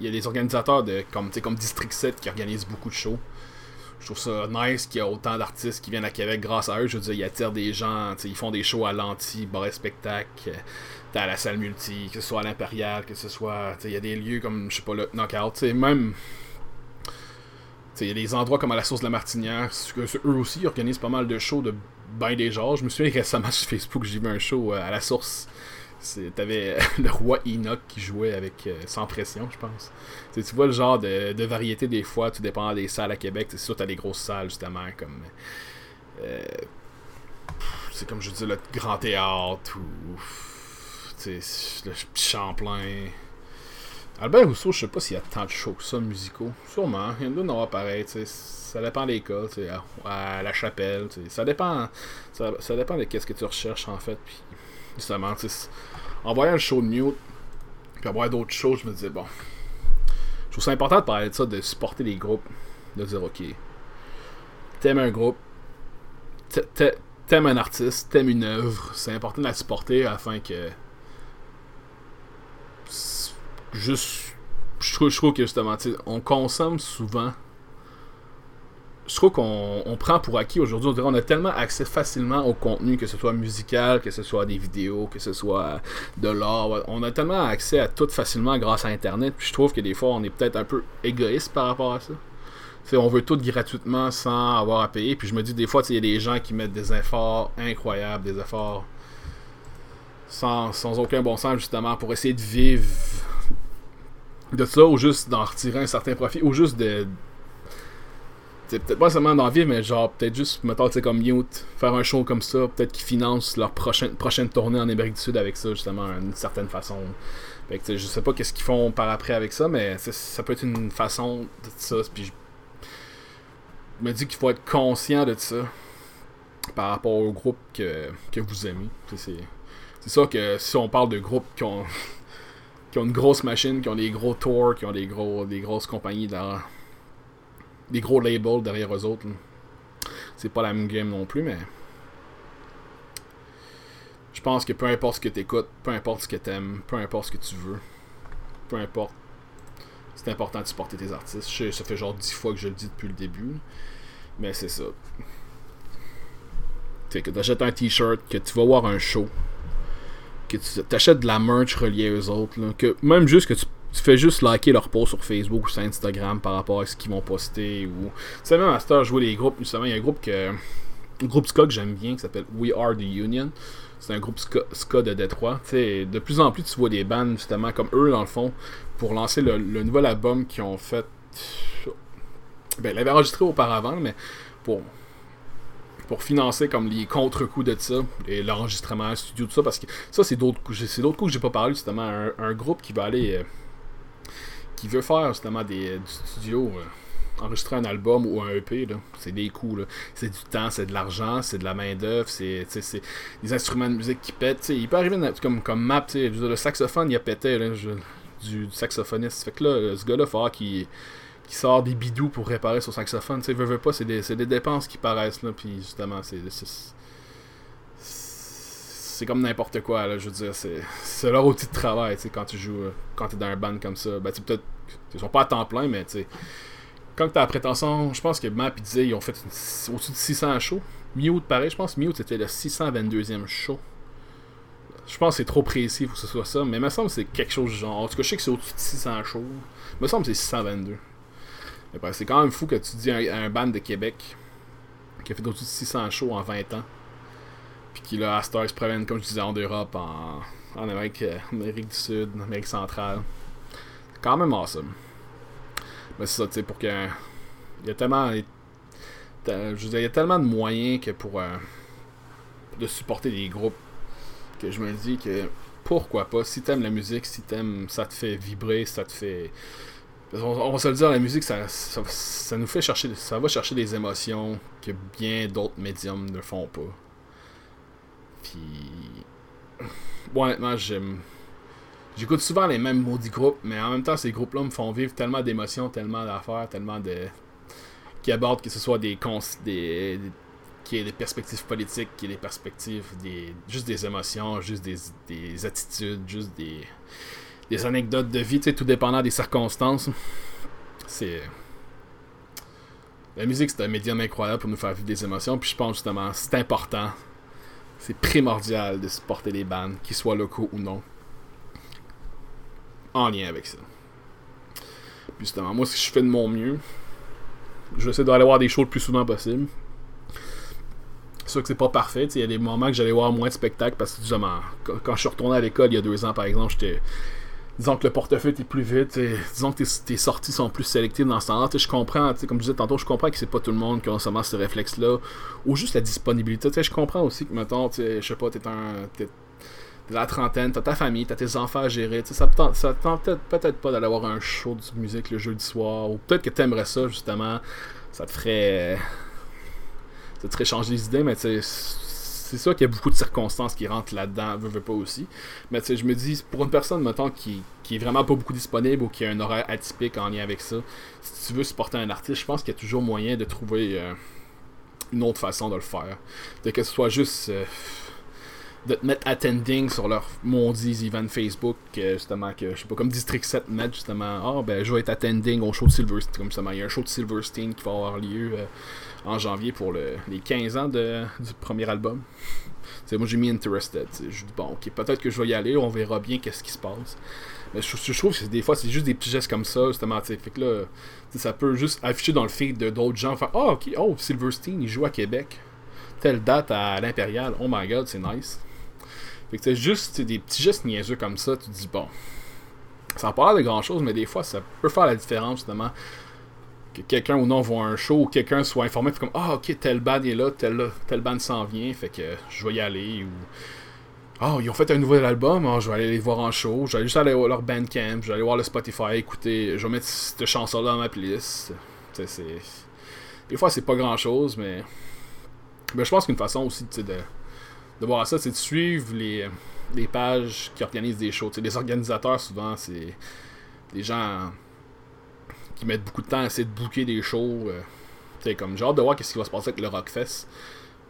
y a des organisateurs de comme, comme District 7 qui organisent beaucoup de shows. Je trouve ça nice qu'il y a autant d'artistes qui viennent à Québec grâce à eux. Je veux dire, ils attirent des gens, ils font des shows à l'anti, bar et spectacle, à la salle multi, que ce soit à l'Impérial, que ce soit. Il y a des lieux comme, je sais pas, le Knockout, même. Il y a des endroits comme à la source de la Martinière, eux aussi organisent pas mal de shows de ben des genres. Je me souviens récemment sur Facebook, j'ai vu un show euh, à la source T'avais le roi Enoch qui jouait avec euh, sans pression, je pense. tu vois le genre de, variété des fois, tout dépend des salles à Québec. C'est sûr, t'as des grosses salles, justement, comme. Euh, c'est comme je dis, le Grand Théâtre ou. Le Champlain. Albert Rousseau, je sais pas s'il y a tant de shows que ça musicaux. Sûrement, il y en a avoir pareil, ça dépend des cas, la chapelle, ça dépend ça, dépend de qu'est-ce que tu recherches en fait. Justement, en voyant le show de Newt, puis voyant d'autres choses, je me disais, bon, je trouve ça important de parler de ça, de supporter les groupes, de dire, ok, t'aimes un groupe, t'aimes un artiste, t'aimes une œuvre, c'est important de la supporter afin que. Juste. Je trouve, je trouve que justement, on consomme souvent je trouve qu'on prend pour acquis aujourd'hui. On a tellement accès facilement au contenu, que ce soit musical, que ce soit des vidéos, que ce soit de l'art. On a tellement accès à tout facilement grâce à Internet. Puis je trouve que des fois, on est peut-être un peu égoïste par rapport à ça. on veut tout gratuitement sans avoir à payer. Puis je me dis, des fois, il y a des gens qui mettent des efforts incroyables, des efforts sans, aucun bon sens, justement, pour essayer de vivre de ça, ou juste d'en retirer un certain profit, ou juste de peut-être pas seulement d'envie, mais genre peut-être juste, mettons, comme Mute, faire un show comme ça, peut-être qu'ils financent leur prochaine, prochaine tournée en Amérique du Sud avec ça, justement, d'une certaine façon. Fait que, je sais pas qu'est-ce qu'ils font par après avec ça, mais ça peut être une façon de ça. Puis je me dis qu'il faut être conscient de ça par rapport au groupe que, que vous aimez. C'est ça que si on parle de groupes qui ont, qui ont une grosse machine, qui ont des gros tours, qui ont des, gros, des grosses compagnies des gros labels derrière eux autres. C'est pas la même game non plus, mais. Je pense que peu importe ce que tu écoutes, peu importe ce que tu aimes, peu importe ce que tu veux, peu importe. C'est important de supporter tes artistes. ça fait genre 10 fois que je le dis depuis le début. Mais c'est ça. Tu que t'achètes un t-shirt, que tu vas voir un show, que tu achètes de la merch reliée aux autres, que même juste que tu fais juste liker leur post sur Facebook ou sur Instagram par rapport à ce qu'ils vont poster ou tu sais même à cette jouer les groupes justement il y a un groupe que un groupe ska que j'aime bien qui s'appelle We Are the Union. C'est un groupe ska, de Détroit. De plus en plus tu vois des bands justement comme eux dans le fond pour lancer le, nouvel album qu'ils ont fait ben ils l'avaient enregistré auparavant mais pour pour financer comme les contre-coups de ça et l'enregistrement studio tout ça parce que ça c'est d'autres c'est d'autres coups que j'ai pas parlé justement un, groupe qui va aller euh, qui veut faire justement des, du studio, euh, enregistrer un album ou un EP, c'est des coûts. C'est du temps, c'est de l'argent, c'est de la main-d'œuvre, c'est des instruments de musique qui pètent. il peut arriver comme, comme map, le saxophone il a pété du, saxophoniste. Fait que là, ce gars-là, il faut qu'il qui sort des bidous pour réparer son saxophone. Tu sais, veut pas, c'est des, des, dépenses qui paraissent là, puis justement, c'est c'est comme n'importe quoi, là, je veux dire, c'est leur outil de travail, tu sais, quand tu joues, euh, quand t'es dans un band comme ça. Ben, tu peut-être, ils sont pas à temps plein, mais tu sais, quand t'as la prétention, je pense que Map, il disait, ils ont fait au-dessus de 600 shows. Mute, pareil, je pense que Mute, c'était le 622e show. Je pense que c'est trop précis pour que ce soit ça, mais il me semble que c'est quelque chose du genre. En tout cas, je sais que c'est au-dessus de 600 shows. Il me semble que c'est 622. C'est quand même fou que tu dis à un, band de Québec qui a fait au-dessus de 600 shows en 20 ans puis qui, là, à Star se promène, comme je disais, en Europe, en, en Amérique, euh, Amérique du Sud, en Amérique centrale. C'est quand même awesome. Mais c'est ça, tu sais, pour que. Il y a tellement. Je veux dire, il y a tellement de moyens que pour. Euh, de supporter des groupes que je me dis que pourquoi pas, si t'aimes la musique, si t'aimes, ça te fait vibrer, ça te fait. On, va se le dire, la musique, ça, ça, nous fait chercher, ça va chercher des émotions que bien d'autres médiums ne font pas. Puis, bon, honnêtement. J'écoute souvent les mêmes maudits groupes, mais en même temps, ces groupes-là me font vivre tellement d'émotions, tellement d'affaires, tellement de. qui abordent que ce soit des, des, qui des perspectives politiques, qui des perspectives, des, juste des émotions, juste des, des attitudes, juste des, des anecdotes de vie, tout dépendant des circonstances. C'est. La musique, c'est un médium incroyable pour nous faire vivre des émotions, puis je pense justement, c'est important, c'est primordial de supporter les bandes, qu'ils soient locaux ou non, en lien avec ça. Puis justement, moi, si je fais de mon mieux, je vais essayer d'aller voir des shows le plus souvent possible. C'est sûr que c'est pas parfait. Il y a des moments que j'allais voir moins de spectacles parce que justement, quand je suis retourné à l'école il y a deux ans par exemple, j'étais. Disons que le portefeuille est plus vite, disons que tes, sorties sont plus sélectives dans ce temps-là. Je comprends, comme je disais tantôt, je comprends que c'est pas tout le monde qui a seulement ce réflexe-là. Ou juste la disponibilité. Je comprends aussi que, mettons, je sais pas, t'es un. T'es, la trentaine, t'as ta famille, t'as tes enfants à gérer. Ça ça tente peut-être, peut-être pas d'aller voir un show de musique le jeudi soir. Ou peut-être que t'aimerais ça, justement. Ça te ferait ça te ferait changer les idées, mais c'est sûr qu'il y a beaucoup de circonstances qui rentrent là-dedans, veux, veux pas aussi. Mais je me dis, pour une personne, mettons, qui, qui est vraiment pas beaucoup disponible ou qui a un horaire atypique en lien avec ça, si tu veux supporter un artiste, je pense qu'il y a toujours moyen de trouver euh, une autre façon de le faire. De que ce soit juste. Euh, de te mettre attending sur leur mondis event Facebook, justement, que je sais pas, comme District 7 mettre justement, ah ben je vais être attending au show de Silverstein, comme justement, il y a un show de Silverstein qui va avoir lieu euh, en janvier pour le, les 15 ans du premier album. c'est moi j'ai mis Interested, je dis bon ok, peut-être que je vais y aller, on verra bien qu'est-ce qui se passe. Mais je, trouve que des fois c'est juste des petits gestes comme ça, justement, fait que là, ça peut juste afficher dans le feed de d'autres gens, faire, ah oh, ok, oh Silverstein, il joue à Québec telle date à l'Impérial. Oh my god, c'est nice. Fait que c'est juste des petits gestes niaiseux comme ça, tu dis bon. Ça n'a pas l'air de grand chose, mais des fois ça peut faire la différence justement. Que quelqu'un ou non voit un show ou quelqu'un soit informé, comme Ah ok, telle band est là, telle, telle band s'en vient, fait que je vais y aller. Ou Oh, ils ont fait un nouvel album, oh, je vais aller les voir en show, je vais juste aller voir leur bandcamp, je vais aller voir le Spotify, écouter, je vais mettre cette chanson-là dans ma playlist. c'est... Des fois c'est pas grand chose, mais. Mais je pense qu'une façon aussi de de voir ça, c'est de suivre les, les, pages qui organisent des shows. les organisateurs, souvent, c'est des gens qui mettent beaucoup de temps à essayer de booker des shows. Euh, comme j'ai hâte de voir ce qui va se passer avec le Rockfest.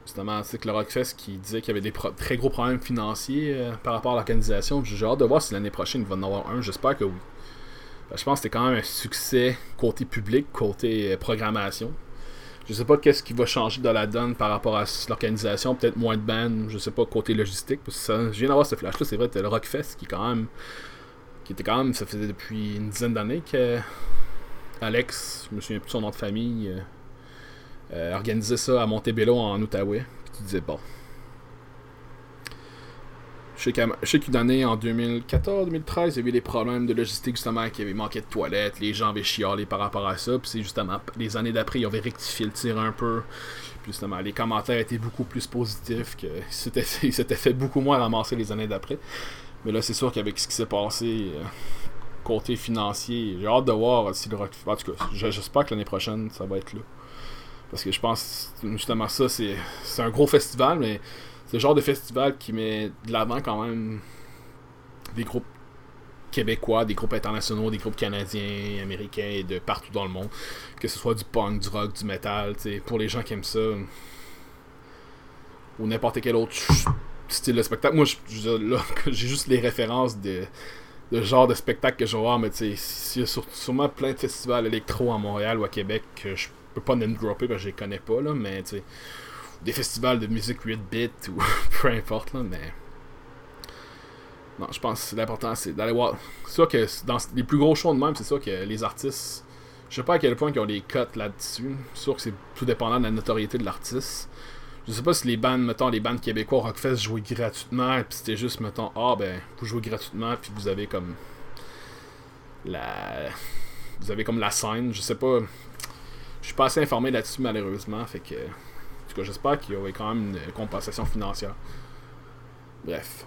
Justement, c'est que le Rockfest qui disait qu'il y avait des très gros problèmes financiers euh, par rapport à l'organisation. J'ai hâte de voir si l'année prochaine il va en avoir un. J'espère que oui. Ben, je pense que c'était quand même un succès côté public, côté euh, programmation. Je sais pas qu'est-ce qui va changer dans la donne par rapport à l'organisation, peut-être moins de bands, je sais pas côté logistique. Parce que je viens d'avoir ce flash-là, c'est vrai, le Rockfest qui quand même, qui était quand même, ça faisait depuis une dizaine d'années que Alex, je me souviens plus de son nom de famille, euh, euh, organisait ça à Montebello en Outaouais. Puis tu disais bon, je sais qu'une année, en 2014-2013, il y avait des problèmes de logistique, justement, qu'il y avait manqué de toilettes, les gens avaient chialé par rapport à ça. Puis c'est justement, les années d'après, ils avaient rectifié le tir un peu. Puis justement, les commentaires étaient beaucoup plus positifs, qu'ils s'étaient fait beaucoup moins ramasser les années d'après. Mais là, c'est sûr qu'avec ce qui s'est passé, euh, côté financier, j'ai hâte de voir si le rock. En tout cas, j'espère que l'année prochaine, ça va être là. Parce que je pense, justement, ça, c'est un gros festival, mais c'est le genre de festival qui met de l'avant quand même des groupes québécois, des groupes internationaux, des groupes canadiens, américains et de partout dans le monde. Que ce soit du punk, du rock, du metal, pour les gens qui aiment ça. Ou n'importe quel autre style de spectacle. Moi, j'ai juste les références de, de genre de spectacle que je vais voir, mais tu sais, il y a sûrement plein de festivals électro à Montréal ou à Québec que je peux pas name dropper parce que je les connais pas, là, mais tu sais des festivals de musique 8-bit ou peu importe, là, mais. Non, je pense que l'important c'est d'aller voir. C'est sûr que dans les plus gros shows de même, c'est sûr que les artistes. Je sais pas à quel point ils ont des cotes là-dessus. C'est sûr que c'est tout dépendant de la notoriété de l'artiste. Je sais pas si les bandes, mettons, les bandes québécois Rockfest jouaient gratuitement, puis c'était juste, mettons, ah ben, vous jouez gratuitement, puis vous avez comme. La. Vous avez comme la scène, je sais pas. Je suis pas assez informé là-dessus, malheureusement, fait que. En tout cas, j'espère qu'il y aurait quand même une compensation financière. Bref.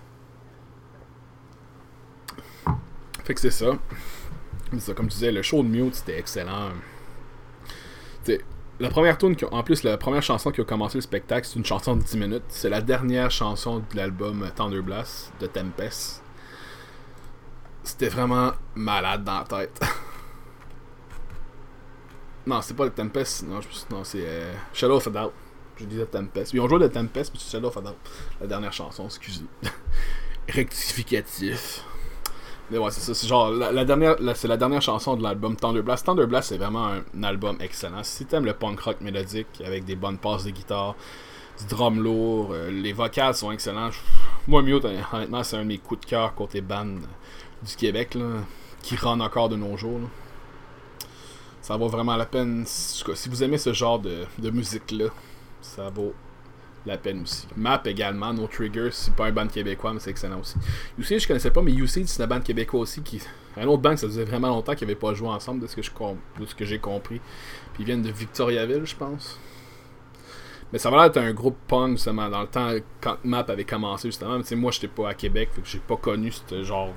Fait que c'est ça. ça. Comme tu disais, le show de Mute, c'était excellent. T'sais, la première tune, en plus, la première chanson qui a commencé le spectacle, c'est une chanson de 10 minutes. C'est la dernière chanson de l'album Thunder Blast de Tempest. C'était vraiment malade dans la tête. non, c'est pas le Tempest, non, non c'est euh, Shadow of a Doubt. Je disais Tempest. Ils ont joué de Tempest, mais c'est Shadow of a Doubt. La dernière chanson, excusez. Rectificatif. Mais ouais, c'est genre, la, dernière, c'est la dernière chanson de l'album Thunder Blast. Thunder Blast, c'est vraiment un, album excellent. Si t'aimes le punk rock mélodique avec des bonnes passes de guitare, du drum lourd, euh, les vocales sont excellents. Moi, mieux, honnêtement, c'est un de mes coups de cœur côté band du Québec, là, qui rend encore de nos jours. Ça vaut vraiment la peine. Si vous aimez ce genre de, de musique-là, ça vaut la peine aussi. Map également, No Trigger, c'est pas un band québécois, mais c'est excellent aussi. Usage, je connaissais pas, mais Usage, c'est un band québécois aussi. qui Un autre band, ça faisait vraiment longtemps qu'ils n'avaient pas joué ensemble, de ce que j'ai compris. Puis ils viennent de Victoriaville, je pense. Mais ça va l'air un groupe punk, justement, dans le temps, quand Map avait commencé, justement. Mais moi, j'étais pas à Québec, fait que j'ai pas connu ce genre.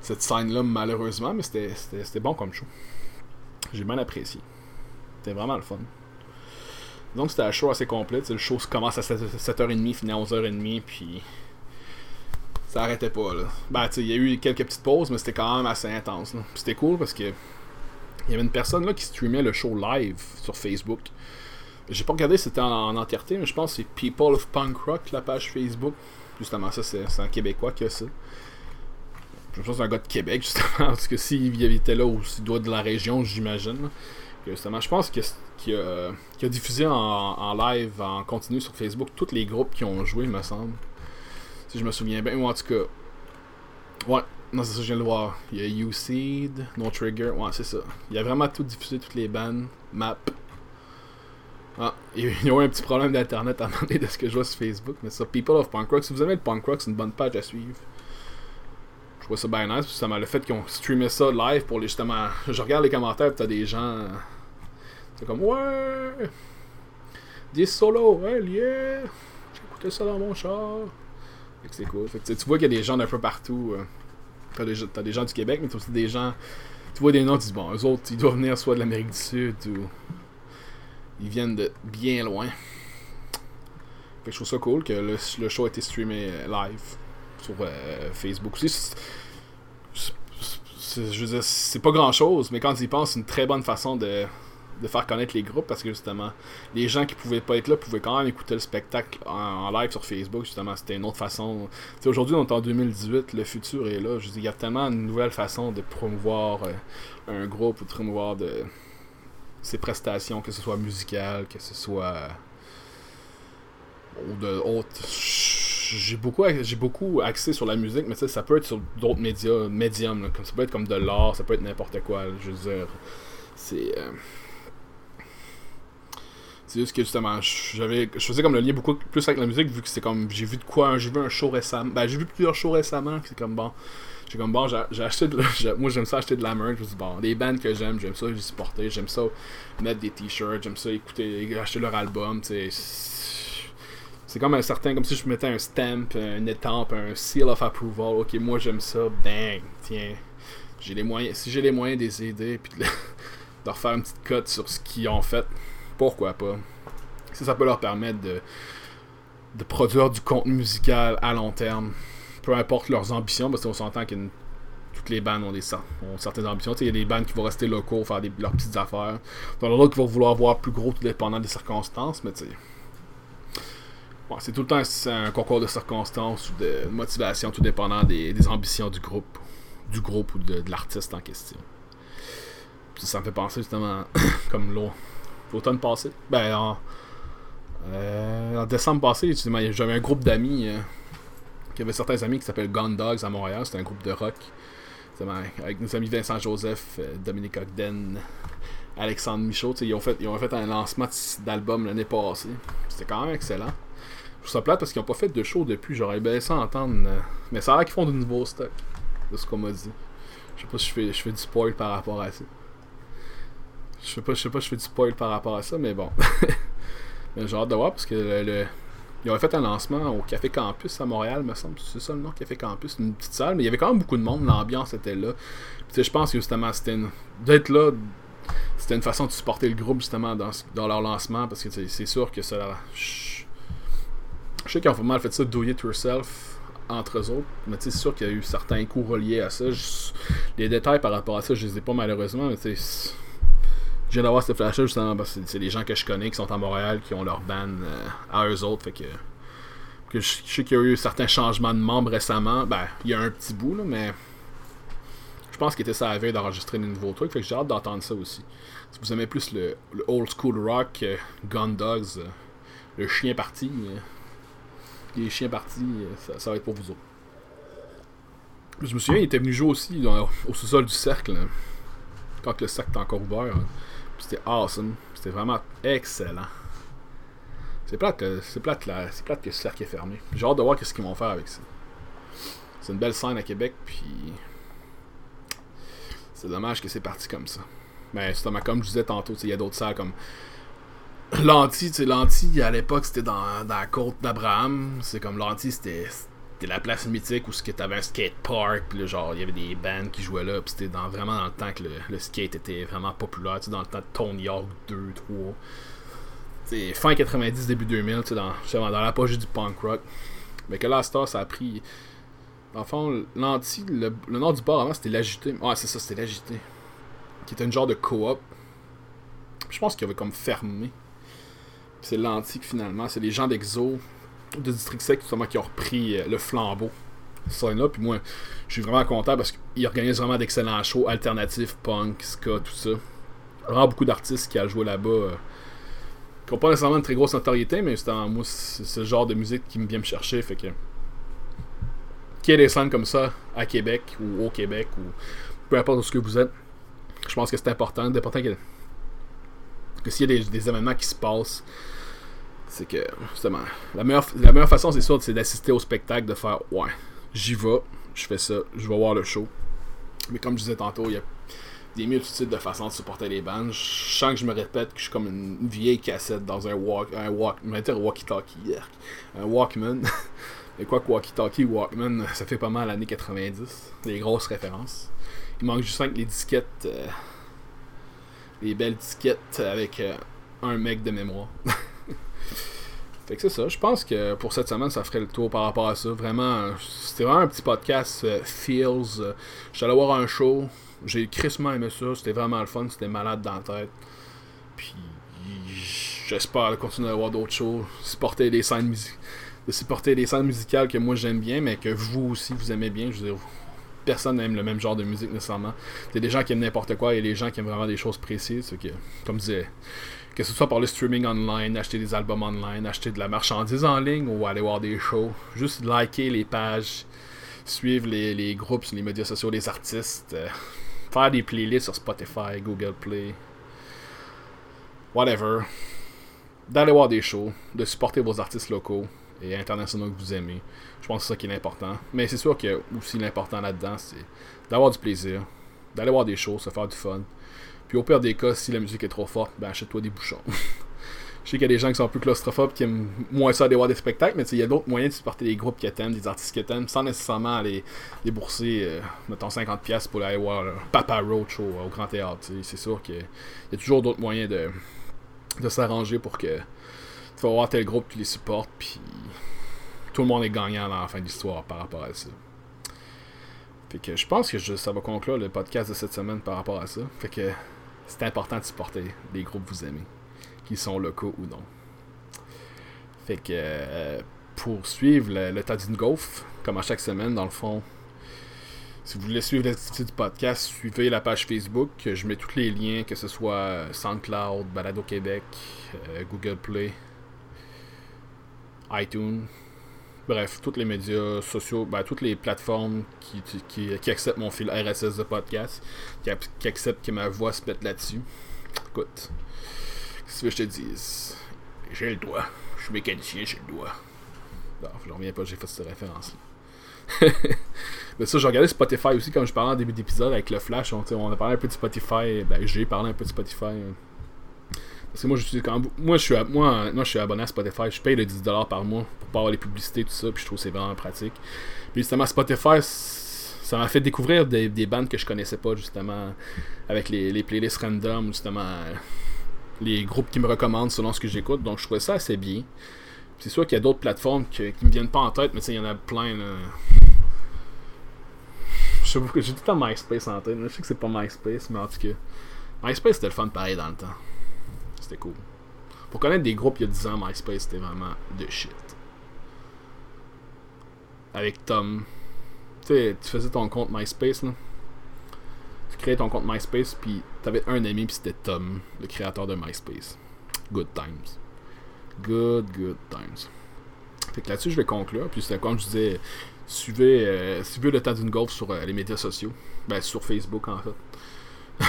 Cette scène-là, malheureusement, mais c'était bon comme show. J'ai bien apprécié. C'était vraiment le fun. Donc c'était un show assez complet. Le show commence à 7h30, finit à 11h30, puis ça arrêtait pas. Là. Ben, il y a eu quelques petites pauses, mais c'était quand même assez intense. C'était cool parce que il y avait une personne là qui streamait le show live sur Facebook. J'ai pas regardé si c'était en, entièreté, mais je pense que c'est People of Punk Rock, la page Facebook. Justement, ça, c'est un Québécois qui a ça. Je pense que c'est un gars de Québec, justement, parce que s'il était là ou s'il doit de la région, j'imagine. Justement, je pense qu'il a, diffusé en, live, en continu sur Facebook, tous les groupes qui ont joué, il me semble. Si je me souviens bien. Ou en tout cas. Ouais, non, c'est ça, je viens de le voir. Il y a U-Seed, No Trigger. Ouais, c'est ça. Il a vraiment tout diffusé, toutes les bandes. Map. Ah, il y a eu un petit problème d'internet à demander de ce que je vois sur Facebook. Mais ça, People of Punk Rock. Si vous aimez le punk rock, c'est une bonne page à suivre. Je vois ça bien nice. M'a le fait qu'ils ont streamé ça live pour les justement. Je regarde les commentaires, t'as des gens c'est comme, ouais, des solos, ouais, yeah, j'ai ça dans mon char. Fait que c'est cool. Fait que, tu vois qu'il y a des gens d'un peu partout. Euh, t'as, des, des gens du Québec, mais t'as aussi des gens. Tu vois des noms, tu dis, bon, eux autres, ils doivent venir soit de l'Amérique du Sud ou. Ils viennent de bien loin. Fait que je trouve ça cool que le, le show a été streamé euh, live sur euh, Facebook aussi. je veux dire, c'est pas grand chose, mais quand tu y penses, c'est une très bonne façon de faire connaître les groupes parce que justement, les gens qui pouvaient pas être là pouvaient quand même écouter le spectacle en, live sur Facebook. Justement, c'était une autre façon. aujourd'hui, on est en 2018, le futur est là. Je dis, il y a tellement de nouvelles façons de promouvoir euh, un groupe ou de promouvoir de ses prestations, que ce soit musicales, que ce soit ou de autres. J'ai beaucoup, j'ai beaucoup axé sur la musique, mais ça, peut être sur d'autres médias, médiums. comme, ça peut être comme de l'art, ça peut être n'importe quoi. je veux dire, c'est. Euh, c'est juste que justement, j'avais, je faisais comme le lien beaucoup plus avec la musique vu que c'est comme, j'ai vu de quoi, j'ai vu un show récemment, ben j'ai vu plusieurs shows récemment, c'est comme bon, j'ai comme bon, j'ai acheté de, moi j'aime ça acheter de la merch, je bon, des bands que j'aime, j'aime ça les supporter, j'aime ça mettre des t-shirts, j'aime ça écouter, acheter leur album, tu c'est comme un certain, comme si je mettais un stamp, une étampe, un seal of approval. Ok, moi j'aime ça, bang, tiens. J'ai les moyens, si j'ai les moyens de les aider, puis de, leur faire une petite cote sur ce qu'ils ont fait, pourquoi pas? Si ça peut leur permettre de, de produire du contenu musical à long terme, peu importe leurs ambitions, parce qu'on s'entend que toutes les bandes ont, des, ont certaines ambitions. Il y a des bandes qui vont rester locaux, faire leurs petites affaires. A d'autres qui vont vouloir voir plus gros, tout dépendant des circonstances, mais tu sais. C'est tout le temps un concours de circonstances ou de motivation, tout dépendant des, ambitions du groupe, du groupe ou de, l'artiste en question. ça me fait penser justement comme l'automne passé. Ben, en, euh, en décembre passé, j'avais un groupe d'amis. Euh, qui avait certains amis qui s'appellent Gun Dogs à Montréal. C'était un groupe de rock. Avec nos amis Vincent Joseph, euh, Dominique Ogden, Alexandre Michaud. Ils ont, fait, ils ont fait un lancement d'album l'année passée. C'était quand même excellent. Je trouve ça plate parce qu'ils n'ont pas fait de show depuis. J'aurais bien ça entendre. mais ça a l'air qu'ils font de nouveaux stocks. De ce qu'on m'a dit. Je sais pas si je fais, je fais du spoil par rapport à ça. Je sais pas, je sais pas, je fais du spoil par rapport à ça, mais bon. j'ai hâte de voir parce que le, Ils avaient fait un lancement au Café Campus à Montréal, me semble. C'est ça le nom, Café Campus. Une petite salle, mais il y avait quand même beaucoup de monde. L'ambiance était là. je pense que justement, c'était d'être là, c'était une façon de supporter le groupe justement dans, dans leur lancement parce que c'est sûr que ça. Sais qu'ils ont vraiment fait ça do it yourself entre eux autres, mais c'est sûr qu'il y a eu certains coûts reliés à ça. les détails par rapport à ça, je les ai pas malheureusement, mais tu je viens d'avoir ce flash-là justement parce que c'est des gens que je connais qui sont à Montréal, qui ont leur band euh, à eux autres. Fait que, je, sais qu'il y a eu certains changements de membres récemment. Ben, il y a un petit bout, là, mais je pense qu'il était ça à veille d'enregistrer des nouveaux trucs. Fait que j'ai hâte d'entendre ça aussi. Si vous aimez plus le, old school rock, euh, Gun Dogs, euh, le chien parti, les chiens partis, ça, va être pour vous autres. Je me souviens, il était venu jouer aussi au sous-sol du cercle, quand le cercle était encore ouvert. C'était awesome. C'était vraiment excellent. C'est plate que c'est plate, là, c'est plate que le cercle est fermé. J'ai hâte de voir ce qu'ils vont faire avec ça. C'est une belle scène à Québec, puis c'est dommage que c'est parti comme ça. Mais justement, comme je disais tantôt, il y a d'autres salles comme L'anti, tu sais, l'anti à l'époque c'était dans, dans la côte d'Abraham. C'est comme l'anti, c'était la place mythique où t'avais un skate park, puis genre il y avait des bands qui jouaient là, puis c'était vraiment dans le temps que le, skate était vraiment populaire, dans le temps de Tony Hawk 2, 3. C'est fin 90, début 2000, dans, dans l'apogée du punk rock. Mais que là, Star, ça a pris. Dans le fond, l'anti, le, nom du bar avant c'était l'agité. Ouais, c'est ça, c'était l'agité. Qui était une genre de coop. Je pense qu'il avait comme fermé. C'est l'antique finalement. C'est les gens d'Exo de District Sec justement qui ont repris euh, le flambeau là puis moi je suis vraiment content parce qu'ils organisent vraiment d'excellents shows alternatifs punk ska tout ça vraiment beaucoup d'artistes qui ont joué là-bas euh, qui n'ont pas nécessairement une très grosse notoriété mais justement moi c'est ce genre de musique qui me vient me chercher fait que qu'il y ait des scènes comme ça à Québec ou au Québec ou peu importe où ce que vous êtes je pense que c'est important important que, s'il y a des événements qui se passent c'est que, justement, la meilleure, la meilleure façon, c'est sûr, c'est d'assister au spectacle, de faire Ouais, j'y vais, je fais ça, je vais voir le show. Mais comme je disais tantôt, il y a des multitudes de façons de supporter les bands. Je sens que je me répète que je suis comme une vieille cassette dans un walk, un walk, walkie-talkie, un Walkman. Mais quoi que walkie-talkie, Walkman, ça fait pas mal l'année 90. Des grosses références. Il manque juste 5 les disquettes. Euh, les belles disquettes avec euh, un mec de mémoire. Fait que c'est ça. Je pense que pour cette semaine, ça ferait le tour par rapport à ça. Vraiment, c'était vraiment un petit podcast euh, feels. Euh, J'allais voir un show. J'ai crissement aimé ça. C'était vraiment le fun. C'était malade dans la tête. Puis j'espère continuer à voir d'autres shows. Supporter des scènes musicales. Supporter musicales que moi j'aime bien, mais que vous aussi vous aimez bien. Je veux dire, personne n'aime le même genre de musique nécessairement. Il y a des gens qui aiment n'importe quoi et des gens qui aiment vraiment des choses précises. Que, comme disait que ce soit par le streaming online, acheter des albums online, acheter de la marchandise en ligne ou aller voir des shows. Juste liker les pages, suivre les, groupes sur les médias sociaux des artistes, euh, faire des playlists sur Spotify, Google Play, whatever. D'aller voir des shows, de supporter vos artistes locaux et internationaux que vous aimez. Je pense que c'est ça qui est important. Mais c'est sûr que aussi l'important là-dedans, c'est d'avoir du plaisir, d'aller voir des shows, se faire du fun. Puis au pire des cas, si la musique est trop forte, ben achète-toi des bouchons. Je sais qu'il y a des gens qui sont plus claustrophobes, qui aiment moins ça aller voir des spectacles, mais il y a d'autres moyens de supporter des groupes que t'aimes, des artistes que t'aimes, sans nécessairement aller débourser, euh, mettons, 50$ pour aller voir Papa Roach au, Grand Théâtre. C'est sûr qu'il y a toujours d'autres moyens de, de s'arranger pour que tu vas voir tel groupe qui les supporte, puis tout le monde est gagnant à la fin de l'histoire par rapport à ça. Fait que je pense que ça va conclure le podcast de cette semaine par rapport à ça. Fait que c'est important de supporter les groupes que vous aimez, qu'ils sont locaux ou non. Fait que euh, pour suivre le, tas d'une golf, comme à chaque semaine, dans le fond, si vous voulez suivre l'activité du podcast, suivez la page Facebook. Je mets tous les liens, que ce soit SoundCloud, Balado Québec, euh, Google Play, iTunes. Bref, tous les médias sociaux, ben, toutes les plateformes qui, qui, acceptent mon fil RSS de podcast, qui, acceptent que ma voix se mette là-dessus. Écoute, qu'est-ce que je te dis J'ai le droit. Je suis mécanicien, j'ai le droit. Non, je reviens pas, j'ai fait cette référence-là. Mais ça, j'ai regardé Spotify aussi, comme je parlais en début d'épisode avec le Flash. On, on, a parlé un peu de Spotify. Ben, j'ai parlé un peu de Spotify. Que moi, je quand, moi, je suis moi, moi, je suis abonné à Spotify. Je paye le 10$ par mois pour pas avoir les publicités, tout ça. Puis je trouve que c'est vraiment pratique. Puis justement, Spotify, ça m'a fait découvrir des, des, bandes que je connaissais pas, justement, avec les, les playlists random, justement, les groupes qui me recommandent selon ce que j'écoute. Donc je trouvais ça assez bien. C'est sûr qu'il y a d'autres plateformes qui, qui me viennent pas en tête, mais il y en a plein. Là. J'ai tout le temps MySpace en tête. Je sais que c'est pas MySpace, mais en tout cas. MySpace c'était le fun pareil dans le temps. C'était cool. Pour connaître des groupes il y a 10 ans, MySpace c'était vraiment de shit. Avec Tom. Tu sais, tu faisais ton compte MySpace là. Tu créais ton compte MySpace, puis t'avais un ami, puis c'était Tom, le créateur de MySpace. Good times. Good, good times. Fait que là-dessus, je vais conclure. Puis c'était comme je disais, suivez, euh, suivez le temps d'une golf sur euh, les médias sociaux. Ben, sur Facebook, en fait.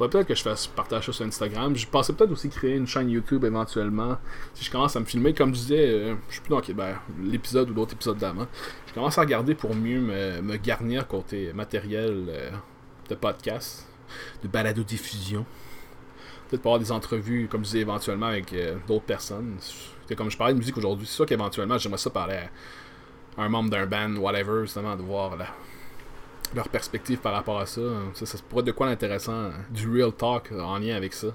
Peut-être que je fasse partage ça sur Instagram. Je pensais peut-être aussi créer une chaîne YouTube éventuellement. Si je commence à me filmer, comme je disais, euh, je suis plus dans ben, l'épisode ou d'autres épisodes d'avant. Je commence à regarder pour mieux me, garnir côté matériel de podcast, de balado-diffusion. Peut-être pour avoir des entrevues, comme je disais, éventuellement avec euh, d'autres personnes. C'est comme je parlais de musique aujourd'hui, c'est sûr qu'éventuellement j'aimerais ça parler à un membre d'un band, whatever, justement, de voir leur perspective par rapport à ça. ça. Ça pourrait être de quoi d'intéressant, du real talk en lien avec ça.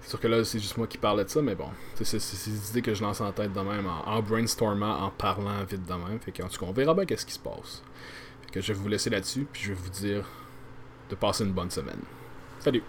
C'est sûr que là, c'est juste moi qui parle de ça, mais bon, c'est des idées que je lance en tête de même, en, brainstormant, en parlant vite de même. Fait tout cas, on verra bien qu'est-ce qui se passe. Fait que je vais vous laisser là-dessus, puis je vais vous dire de passer une bonne semaine. Salut!